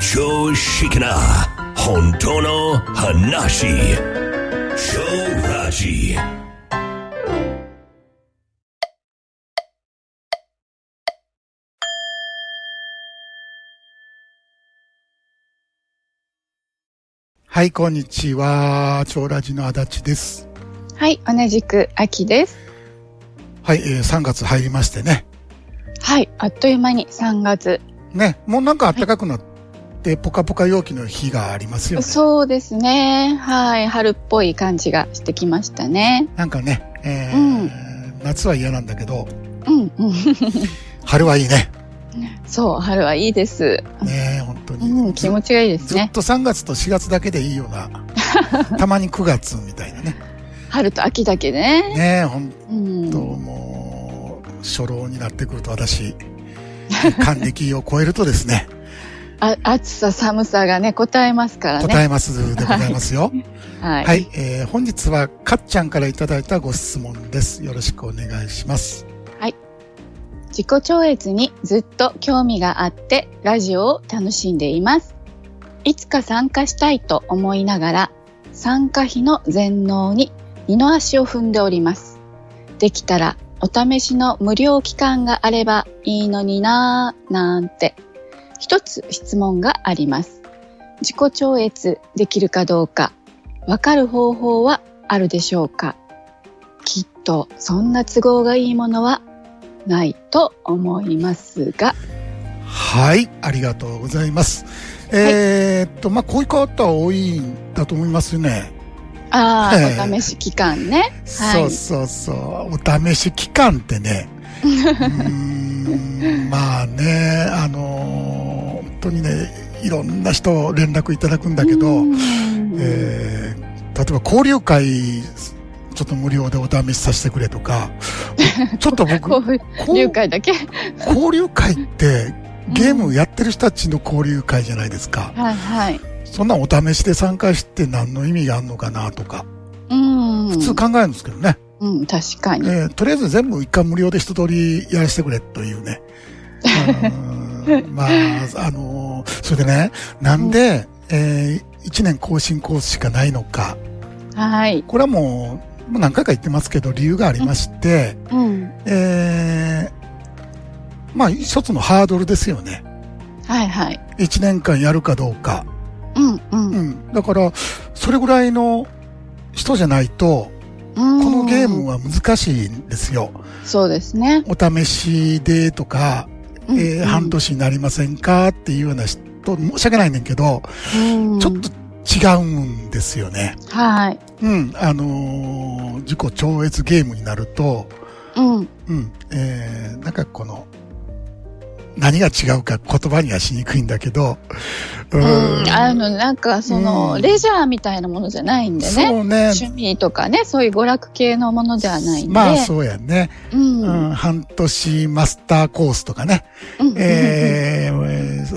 常識な本当の話超ラジはい、こんにちは。超ラジの足立です。はい、同じく秋です。はい、えー3月入りましてね。はい、あっという間に3月。ね、もうなんか暖かくなって、ポカポカ陽気の日がありますよね。そうですね。はい、春っぽい感じがしてきましたね。なんかね、えー夏は嫌なんだけど、うん、うん。春はいいね。そう、春はいいです。ね本当に。うん、気持ちがいいですね。ずっと3月と4月だけでいいような。たまに9月みたいなね。春と秋だけね。ね本うん。当もう、初老になってくると私、還暦を超えるとですね、あ暑さ、寒さがね、答えますからね。答えますでございますよ。はい。はい、えー本日はかっちゃんからいただいたご質問です。よろしくお願いします。自己超越にずっと興味があってラジオを楽しんでいます。いつか参加したいと思いながら参加費の全納に二の足を踏んでおります。できたらお試しの無料期間があればいいのになぁなんて一つ質問があります。自己超越できるかどうかわかる方法はあるでしょうかきっとそんな都合がいいものはないと思いますが、はい、ありがとうございます。えーっと、まあ、こういう方多いんだと思いますね。あええあ、お試し期間ね。はい。そうそうそう。お試し期間ってね。うーんまあね、あのー本当にね、いろんな人連絡いただくんだけど、うんえー例えば交流会、ちょっと無料でお試しさせてくれとか、ちょっと僕、交流会だけ？交流会ってゲームやってる人たちの交流会じゃないですか。はいはい。そんなお試しで参加して何の意味があるのかなとか、うん。普通考えるんですけどね。うん、確かに。えーとりあえず全部一回無料で一通りやらせてくれというね。うーんまあ、あのーそれでね、なんで、え1年更新コースしかないのか。はい。これはもう、もう何回か言ってますけど、理由がありまして、うん。えーまあ、一つのハードルですよね。はいはい。1年間やるかどうか。うんう。うんん。だから、それぐらいの人じゃないと、ここのゲームは難しいんですよ。そうですね。お試しでとか、うんえー半年になりませんかっていうような人、申し訳ないねんけど、うんちょっと違うんですよね。はい。うん。あのー自己超越ゲームになると、うん。うん。えーなんかこの、何が違うか言葉にはしにくいんだけど、ううん。あの、なんか、その、うんレジャーみたいなものじゃないんでね。そうね。趣味とかね、そういう娯楽系のものではないんで。まあそうやね。うん。ううんん、半年マスターコースとかね。うんえーえー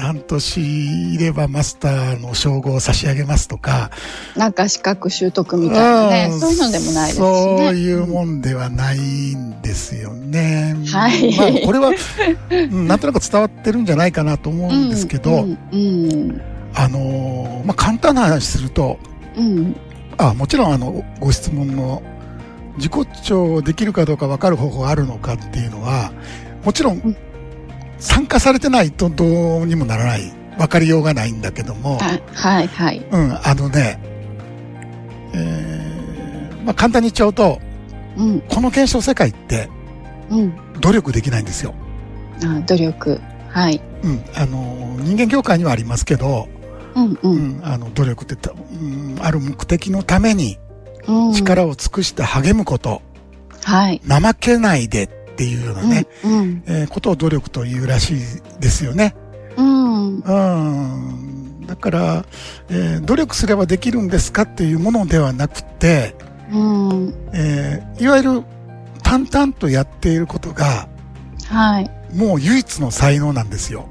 半年いればマスターの称号を差し上げますとか。なんか資格習得みたいなね、うん。そういうのでもないですしそうね。いうもんではないんですよね。はい。まあこれは、うんなんとなく伝わってるんじゃないかなと思うんですけど、うん、うん、あのーまあ簡単な話すると、うん、あ、もちろんあの、ご質問の自己調できるかどうか分かる方法があるのかっていうのは、もちろうんん参加されてないとどうにもならない。分かりようがないんだけども、あはい、はい。うん、あのね、えーまあ簡単に言っちゃうと、うん、この現象世界ってうん、努力できないんですよ。あ努力。はい。うん、あの、人間業界にはありますけど、うん、う、うんん、あの、努力ってた、うん、ある目的のためにうん。力を尽くして励むこと、はい。怠けないでっていうようなね、うん、えーことを努力というらしいですよね。うん、うん。だから、えー努力すればできるんですかっていうものではなくて、うん、えーいわゆる淡々とやっていることが、はい。もう唯一の才能なんですよ。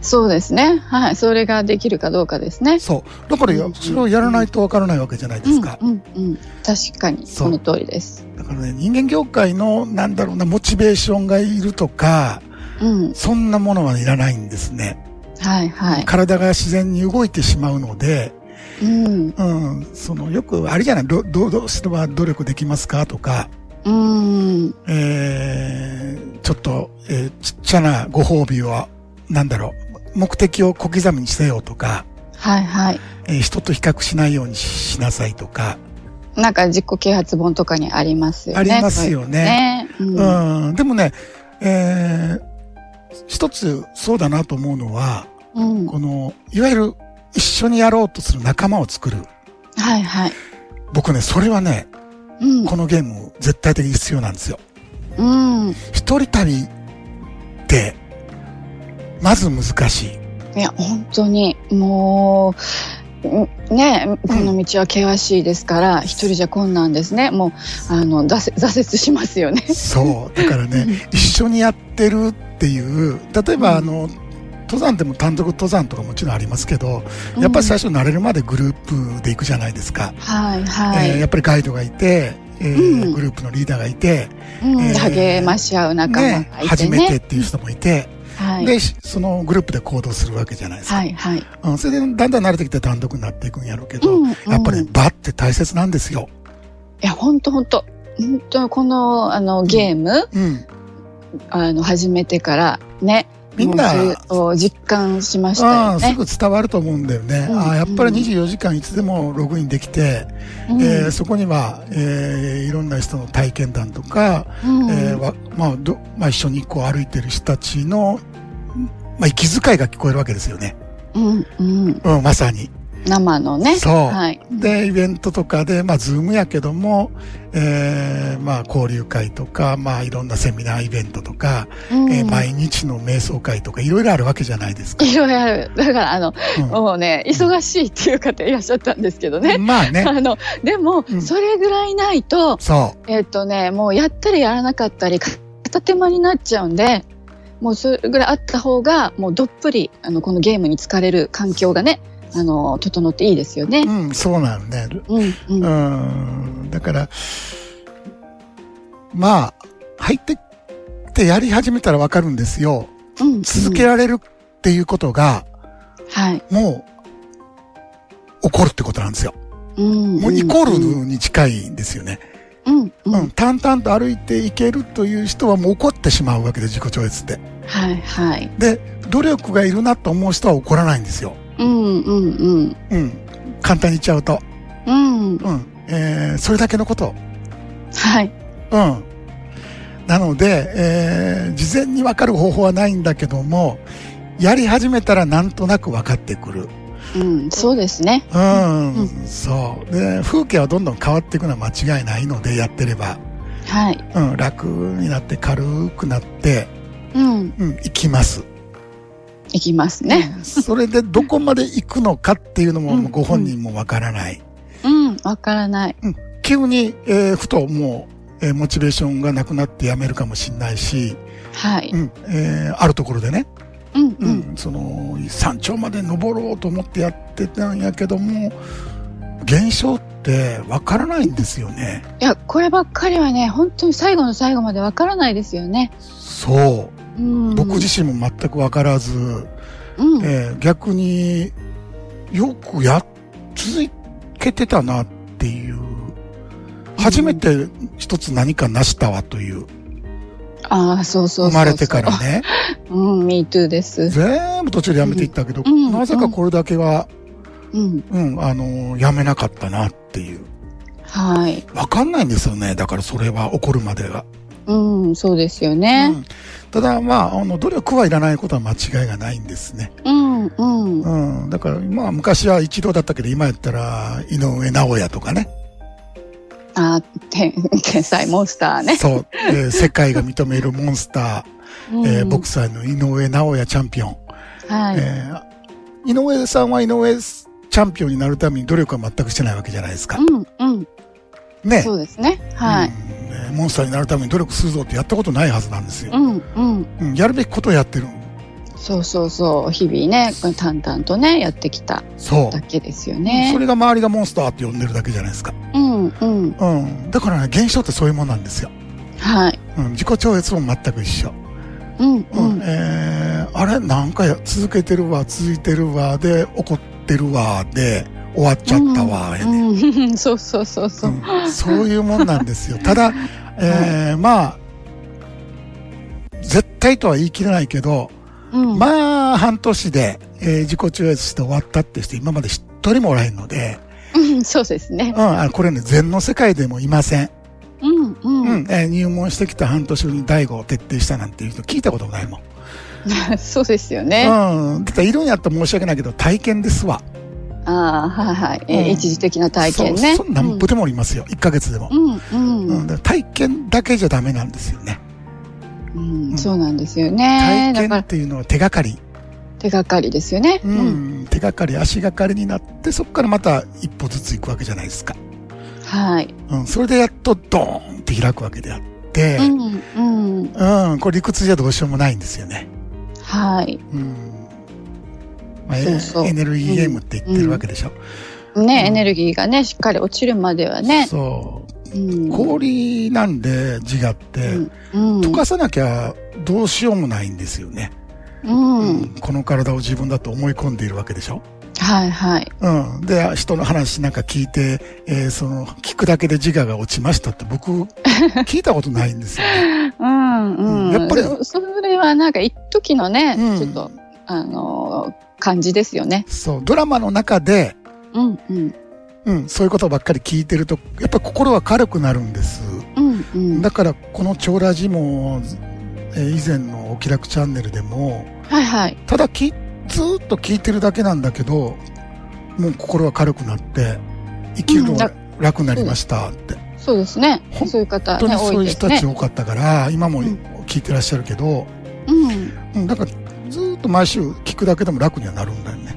そうですね。はい。それができるかどうかですね。そう。だからやうんそれをやらないとわからないわけじゃないですか。うん、うん、うん。確かに、その通りです。だからね、人間業界の、なんだろうな、モチベーションがいるとか、うん。そんなものはいらないんですね。はいはい。体が自然に動いてしまうので、うん。うん、そのよく、あれじゃない、ど、どどうすれば努力できますか？とか、うん。えー、ちょっと、えーちっちゃなご褒美は、なんだろう、目的を小刻みにせよとか、はいはい。えー人と比較しないようにしなさいとか、なんか自己啓発本とかにありますよね。ありますよねそうね。うん。うん、でもね、えー、一つそうだなと思うのは、うん。この、いわゆる一緒にやろうとする仲間を作る。はいはい。僕ね、それはね、うん。このゲーム絶対的に必要なんですよ。うん。一人旅って、まず難しい。いや、本当に、もう、んね、この道は険しいですから、一人じゃ困難ですね。もう、あの、挫折挫折しますよね。そう。だからね、一緒にやってるっていう、例えばあの、登山でも単独登山とかもちろんありますけど、やっぱり最初慣れるまでグループで行くじゃないですか。はいはい。えーやっぱりガイドがいて、えーうんグループのリーダーがいて、うんえー励まし合う仲間がいてね。初めてっていう人もいて、はい。で、そのグループで行動するわけじゃないですか。はいはい。うん、それでだんだん慣れてきて単独になっていくんやろうけど、うんやっぱりうん場って大切なんですよ。いや、本当本当本当この、あの、ゲーム、うん。あの、始めてから、ね。みんな実感しましたああ、す。ぐ伝わると思うんだよね。うんああやっぱり24時間いつでもログインできて、うんえーそこには、えーいろんな人の体験談とか、うんえまあどまあ、一緒にこう歩いてる人たちの、まあ、息遣いが聞こえるわけですよね。うんうん。うん、まさに。生のね。そうはい。で、イベントとかで、まあ、ズームやけども、えーまあ、交流会とか、まあ、いろんなセミナーイベントとか、うんえー毎日の瞑想会とか、いろいろあるわけじゃないですか。いろいろある。だから、あの、うんもうね、忙しいっていう方いらっしゃったんですけどね。まあね、あの、でも、うんそれぐらいないと、そえっとね、もうやったりやらなかったり、片手間になっちゃうんで、もうそれぐらいあった方が、もうどっぷり、あの、このゲームに疲れる環境がね、あの、整っていいですよねう。。うん、そうなんね。うん、うん。うん、だから、まあ、入ってってやり始めたらわかるんですよ。うん続けられるっていうことが、はい。もう、起こるってことなんですよ。うん。もうイコーうんルに近いんですよね。うん、ううん、ん。淡々と歩いていけるという人はもう怒ってしまうわけで、自己超越って。はい、はい。で、努力がいるなと思う人は怒らないんですよ。うん、うん、うん。うん。簡単に言っちゃうと。うん。うん。えー、それだけのこと。はい。うん。なので、えー、事前にわかる方法はないんだけども、やり始めたらなんとなく分かってくる。うん、そうですね。うん、うんそう。で、風景はどんどん変わっていくのは間違いないので、やってれば。はい。うん、楽になって軽くなって、うん。うん、行きます。いきますね。それでどこまで行くのかっていうのもうんご本人もわからない。うん、わからない。急に、えーふともう、えーモチベーションがなくなってやめるかもしれないし、はい。うん、えーあるところでね、うん、ううん。ん、その山頂まで登ろうと思ってやってたんやけども、現象ってわからないんですよね。いや、こればっかりはね、本当に最後の最後までわからないですよね。そう。うん。僕自身も全くわからず、うん。えー逆によくやっ続けてたなっていう初めて一つ何か成したわというああ、そうそうそう。生まれてから。ね うん、me too です。全部途中でやめていったけど、うんなぜかこれだけは、うん。うん、あのやめなかったなっていうはい。わかんないんですよねだからそれは起こるまでが、うん、そうですようね。ん、ただまああの努力はいらないことは間違いがないんですねうん、うん。うん、だから、まあ、昔は一度だったけど、今やったら、井上直也とかね。あー天、天才モンスターね。そう、えー世界が認めるモンスタうんー、えーボクサーの井上直也チャンピオン。はい。えー井上さんは井上チャンピオンになるために努力は全くしてないわけじゃないですか。うん、うん。ね。そうですね。はい。うんねモンスターになるために努力するぞってやったことないはずなんですよ。うん、うん。うん、やるべきことをやってる。そうそうそう。日々ね、淡々とね、やってきたそうだ。けですよねそ。れが周りがモンスターって呼んでるだけじゃないですか。うん、うん。うん。だからね、現象ってそういうもんなんですよ。はい。うん、自己超越も全く一緒。うん、ううんん。えーあれ？なんかや続けてるわ、続いてるわ、で、怒ってるわ、で、終わっちゃったわ、やねうん、そうそうそうそう。うんそういうもんなんですよ。ただ、えーまあ、絶対とは言い切れないけど、うん、まあ、半年で、えー自己中越して終わったって人今まで一人もおらへんので、うんそうですねう。ん、あのこれね、禅の世界でもいません。うん、う。うんん、えー入門してきた半年後に大悟を徹底したなんていう人聞いたこともないもん。そうですよね。うん。だからいるんやったら申し訳ないけど、体験ですわ。ああ、はいはい。えーうん一時的な体験ね。そう、そうなんぼでもおりますよ。1ヶ月でも。うん、うん、体験だけじゃダメなんですよね。うん、そうなんですよね。体験っていうのは手がかり。手がかりですよね。う。ん、手がかり、足がかりになって、そこからまた一歩ずつ行くわけじゃないですか。はい。うん、それでやっとドーンって開くわけであって、うん、うん。うん、これ理屈じゃどうしようもないんですよね。はい。うん。まあ、えそうそうエネルギーゲームって言ってるわけでしょ？ね、うんエネルギーがね、しっかり落ちるまではね。そう。うん。氷なんで自我って、うん。うん。溶かさなきゃどうしようもないんですよね。うん。この体を自分だと思い込んでいるわけでしょ？はいはい。うん。で、人の話なんか聞いて、えーその、聞くだけで自我が落ちましたって僕、聞いたことないんですよね。うんうん。やっぱりそそれはなんか一時のね、うんちょっと、あのー感じですよね。そう、ドラマの中で、うんうん。うん、そういうことばっかり聞いてると、やっぱり心は軽くなるんです。うんうん。だから、この超ラジも、えー以前のお気楽チャンネルでも、はいはい。ただき、ずーっと聞いてるだけなんだけど、もう心は軽くなって、生きるのが楽になりましたって。そうですね。本そういう方ね、本当にそういう人たち。多かったから、今もうん聞いてらっしゃるけど、うん。うん、だからっと毎週聞くだけでも楽にはなるんだよね。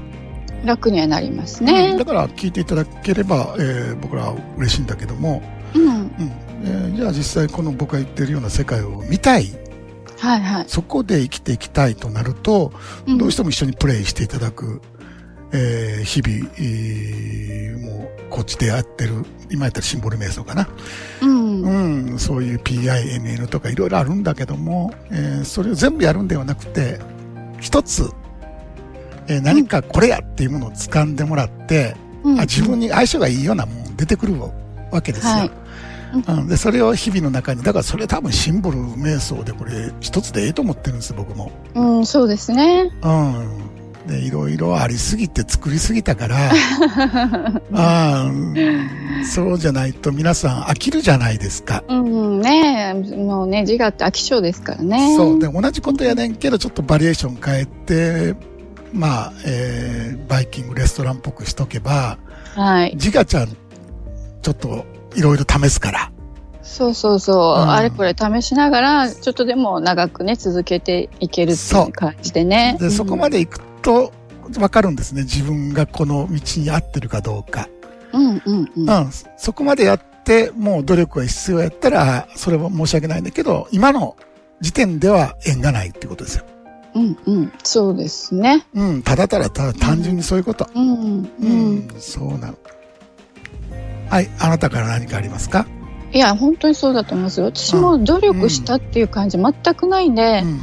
楽にはなりますうんねだ。から聞いていただければ、えー僕らは嬉しいんだけども、うん。うんえーじゃあ実際この僕が言ってるような世界を見たい、はいはい。そこで生きていきたいとなると、うんどうしても一緒にプレイしていただく、えー日々、えーもうこっちでやってる、今やったらシンボル瞑想かな。うん。うん、そういう PINN とかいろいろあるんだけども、えーそれを全部やるんではなくて、一つ、えー何かこれやっていうものを掴んでもらって、うんあ自分に相性がいいようなもん出てくるわけですよ。はいうん、でそれを日々の中に、だからそれ多分シンボル瞑想でこれ一つでええと思ってるんですよ、僕も。うん、そうですね。うん。で、いろいろありすぎて作りすぎたから、あそうじゃないと皆さん飽きるじゃないですか。うん、ねもうね、自我って飽き性ですからね。そう。で、同じことやねんけど、ちょっとバリエーション変えて、まあ、えー、バイキングレストランっぽくしとけば、はい。ジガちゃん、ちょっといろいろ試すから。そうそうそう。うんあれこれ試しながら、ちょっとでも長くね、続けていけるってそいうう感じでね。で、そこまで。で行くと、わかるんですね。自分がこの道に合ってるかどうか。うんうんうん。うん。そこまでやって、もう努力が必要やったら、それは申し訳ないんだけど、今の時点では縁がないってことですよ。うんうん。そうですね。うん。ただただただ単純にそういうこと。うんう。うんん。そうなの。はい。あなたから何かありますか？いや、本当にそうだと思いますよ。私も努力したっていう感じ全くないんで、うん。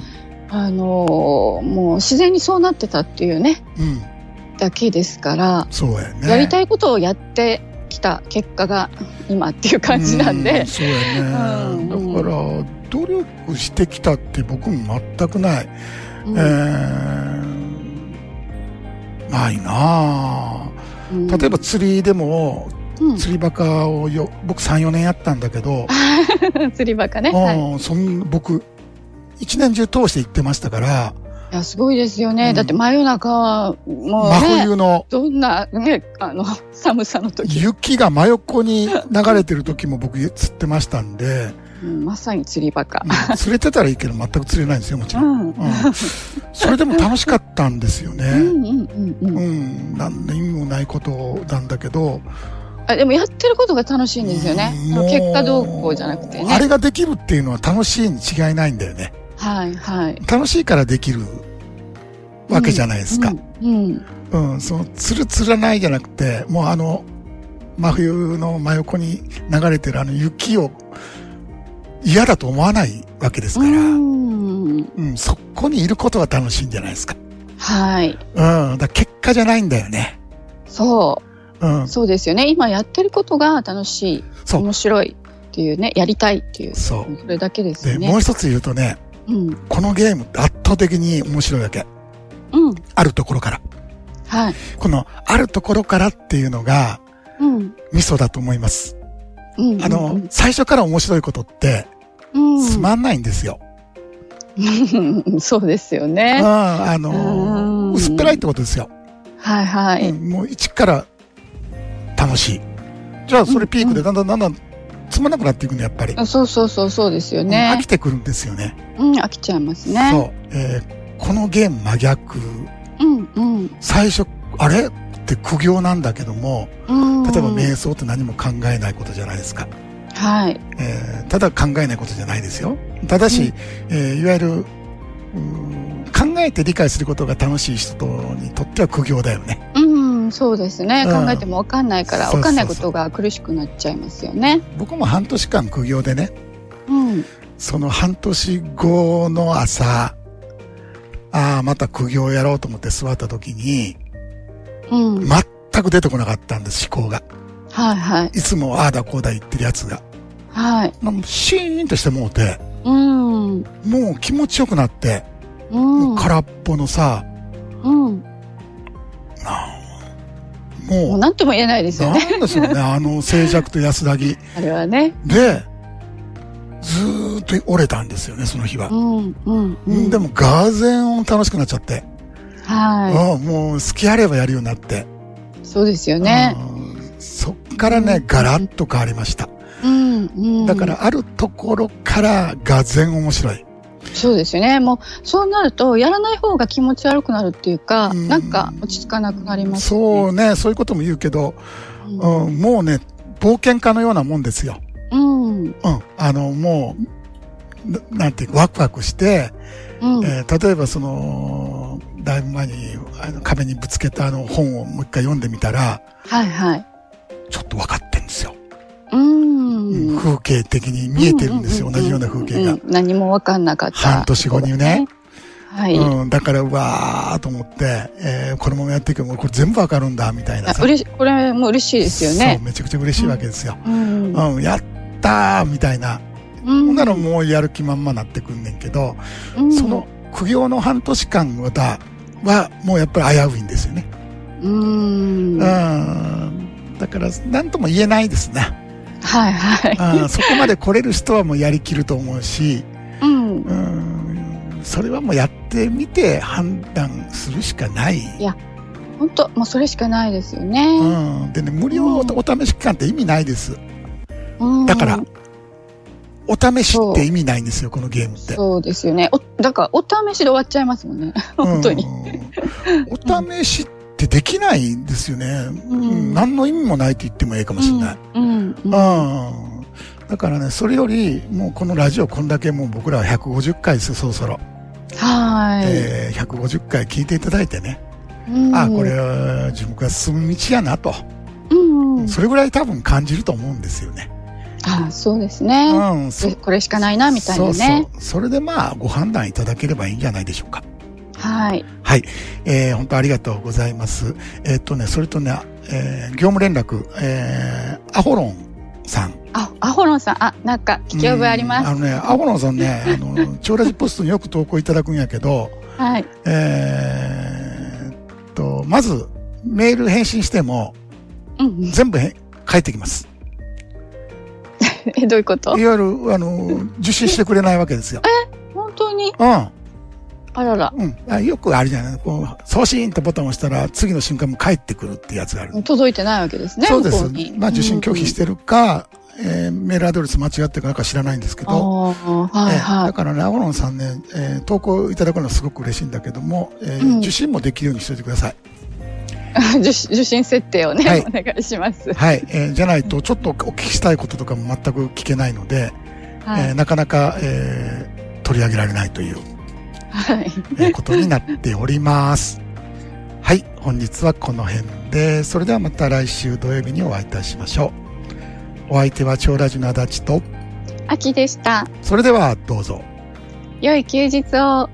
あのーもう自然にそうなってたっていうね、うん。だけですから、そうやね。やりたいことをやってきた結果が今っていう感じなんでう、そうやね。うんだから、努力してきたって僕も全くない。うんえー、ないなあうん例えば釣りでも、うん釣りバカをよ、僕3、4年やったんだけど、釣りバカね。そん僕、一年中通して行ってましたから、いや、すごいですよね。うんだって真夜中は、もう真ね、冬のどんなね、あの、寒さの時、雪が真横に流れてる時も僕釣ってましたんで、うんまさに釣りバカ。うん釣れてたらいいけど全く釣れないんですよ、もちろん。うん。うん、それでも楽しかったんですよね。う んうんうんうんうん、なんの意味もないことなんだけど、あでもやってることが楽しいんですよね。結果どうこうじゃなくてね。あれができるっていうのは楽しいに違いないんだよね。はいはい。楽しいからできるわけじゃないですか。うん。うん。うん、その、釣る釣らないじゃなくて、もうあの、真冬の真横に流れてるあの雪を嫌だと思わないわけですから。うんうん。うん、そこにいることが楽しいんじゃないですか。はい。うん、だ結果じゃないんだよね。そうんう。、そうですよね。今やってることが楽しい。そう面白いっていうね、やりたいっていう。そう。それだけですで、よね。もう一つ言うとね、うん。このゲームって圧倒的に面白いわけ。うん。あるところから。はい。この、あるところからっていうのが、うん。ミソだと思います。うん。あの、最初から面白いことって、うん、つまんないんですよ。うん。そうですようん、ね。あうの、ん薄っぺらいってことですよ。はいはい。うんもう一から楽しい。じゃあ、それピークでだんだんだんだんつまんなくなっていくの、やっぱり。そうそうそうそうですようん飽ねき。てくるんですよね。うん、飽きちゃいますね。そう。えーこのゲーム真逆。うんうん。最初、あれ？って苦行なんだけども、うん。例えば瞑想って何も考えないことじゃないですか。はい。えーただ考えないことじゃないですよ。ただし、えーいわゆる、考えて理解することが楽しい人にとっては苦行だよね。うん、そうですね。うん考えてもわかんないから、そうそうそうわかんないことが苦しくなっちゃいますよね。僕も半年間苦行でね、うん。その半年後の朝、ああ、また苦行やろうと思って座った時に、うん。全く出てこなかったんです、思考が。はいはい。いつもああだこうだ言ってるやつが。はい。なんかシーンとしてもうて、うん。もう気持ちよくなって、うん。空っぽのさ、うん。ももう、う何とも言えないですよね。なんですよね、あの静寂と安らぎ。あれはね。で、ずーっと折れたんですよね、その日はう。ん。うん。うん。でも、ガーゼン楽しくなっちゃって。はうんもう好きあればやるようになって。い。そうですよね。うんそっからね、ガラッと変わりました。うん。うん。だか。ら、あるところから、がぜん面白い。そうですよね。もう、そうなると、やらない方が気持ち悪くなるっていうか、うんなんか落ち着かなくなりますよそうね、そういうことも言うけど、うん。うん、もうね、冒険家のようなもんですよ。うん。うん。あの、もう、ななんていうか、ワクワクして、うん。えー例えばその、だいぶ前にあの壁にぶつけたあの本をもう一回読んでみたら、はいはい。ちょっと分かってんですよ。うん。風景的に見えてるんですよ、同じような風景が。うん何も分かんなかった。半年後にね。はい。うん、だから、うわーと思って、えーこのままやっていくけど、これ全部わかるんだ、みたいなさ。あ嬉しこれも嬉しいですよそう、ね。めちゃくちゃ嬉しいわけですよ。うん。うん、やったーみたいな。うほんならもうやる気満々なってくんねんけど、うんその苦行の半年間はだ、は、もうやっぱり危ういんですよね。うん。うん。はいだから、なんとも言えないですね。はい。うんそこまで来れる人はもうやりきると思うし、うん。うん、それはもうやってみて判断するしかない。本当もうそれしかないですよね。うん。でね、無料お試し期間って意味ないです。うんだからお試しって意味ないんですよ、このゲームって。そうですよね。おだから、お試しで終わっちゃいますもんね。本当に。うん。お試しってできないんですよね。うんん何の意味もないって言ってもいいかもしれない。うん。うん。うん。だからね、それより、もうこのラジオこんだけもう僕らは150回ですよ、そろそろ。はい。えー150回聞いていただいてね。うんあ、これは自分が進む道やなと。うんうん。それぐらい多分感じると思うんですよね。あそうですね。うん。これしかないな、みたいなね。そうそう。それでまあ、ご判断いただければいいんじゃないでしょうか。はい。はい。えー、本当ありがとうございます。えーっとね、それとね、えー、業務連絡、えー、アホロンさん。あ、アホロンさん、あ、なんか聞き覚えあります。うんあのね、アホロンさんね、あの、超ラジポストによく投稿いただくんやけど、はい。えーっと、まず、メール返信しても、うんうん。全部へ返ってきます。え、どういうこと？いわゆる、あの、受信してくれないわけですよ。本当に？うん。あらら。うん。あよくあるじゃない。こう、送信ってボタンを押したら、次の瞬間も帰ってくるってやつがある。届いてないわけですね。そうです。まあ、受信拒否してるか、えーメールアドレス間違ってるかなんか知らないんですけど、ー、はいえーはだからね、アゴロンさんね、えー投稿いただくのはすごく嬉しいんだけども、えーうん受信もできるようにしておいてください。い。受信受信設定をね、はいお願いします。はい。えーじゃないと、ちょっとお聞きしたいこととかも全く聞けないので、はい。えーなかなか、えー取り上げられないという、はい。えーことになっております。はい。本日はこの辺で、それではまた来週土曜日にお会いいたしましょう。お相手は超ラジの足立と、秋でした。それではどうぞ。良い休日を。